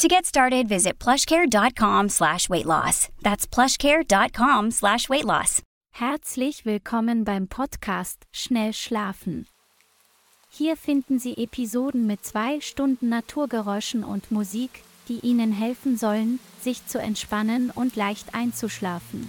To get started, visit plushcare.com slash weight loss. That's plushcare.com slash weight loss. Herzlich willkommen beim Podcast Schnell Schlafen. Hier finden Sie Episoden mit zwei Stunden Naturgeräuschen und Musik, die Ihnen helfen sollen, sich zu entspannen und leicht einzuschlafen.